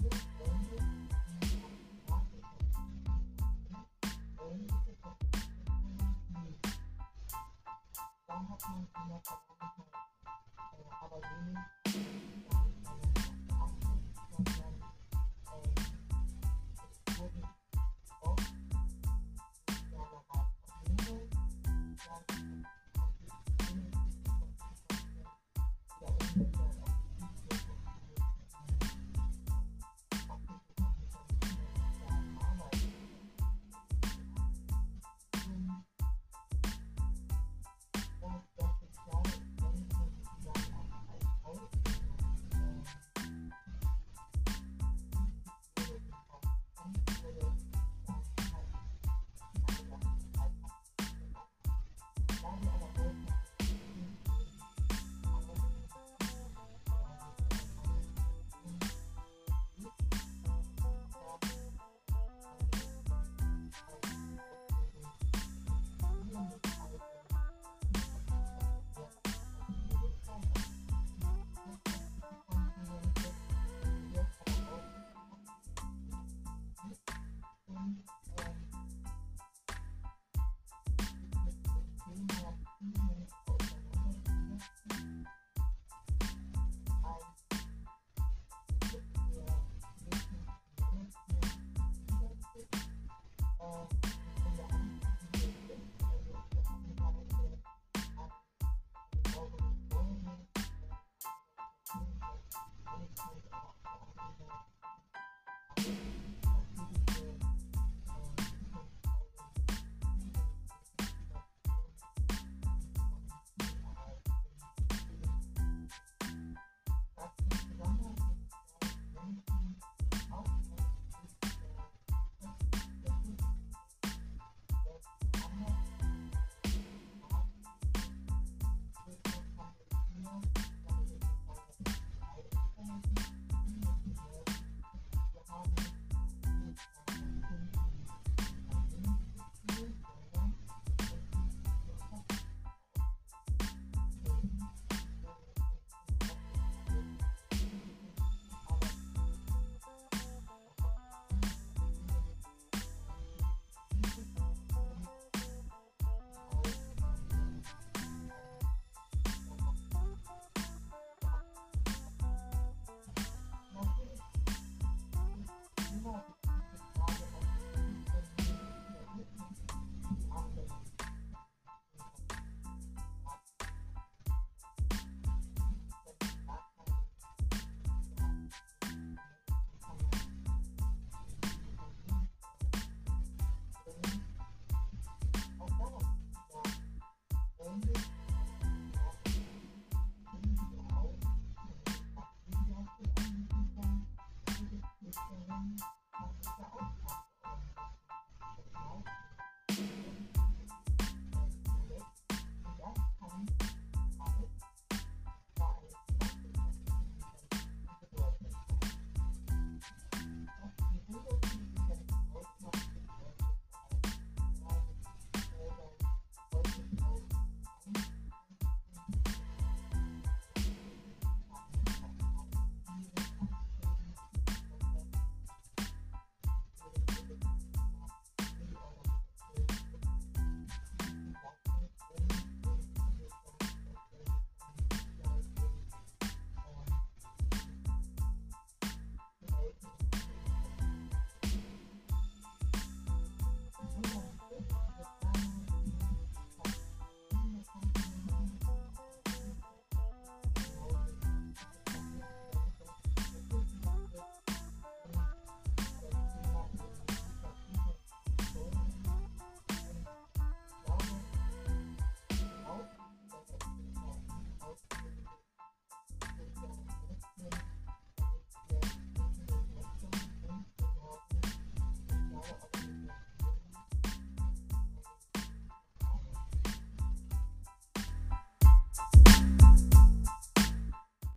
Thank you. all.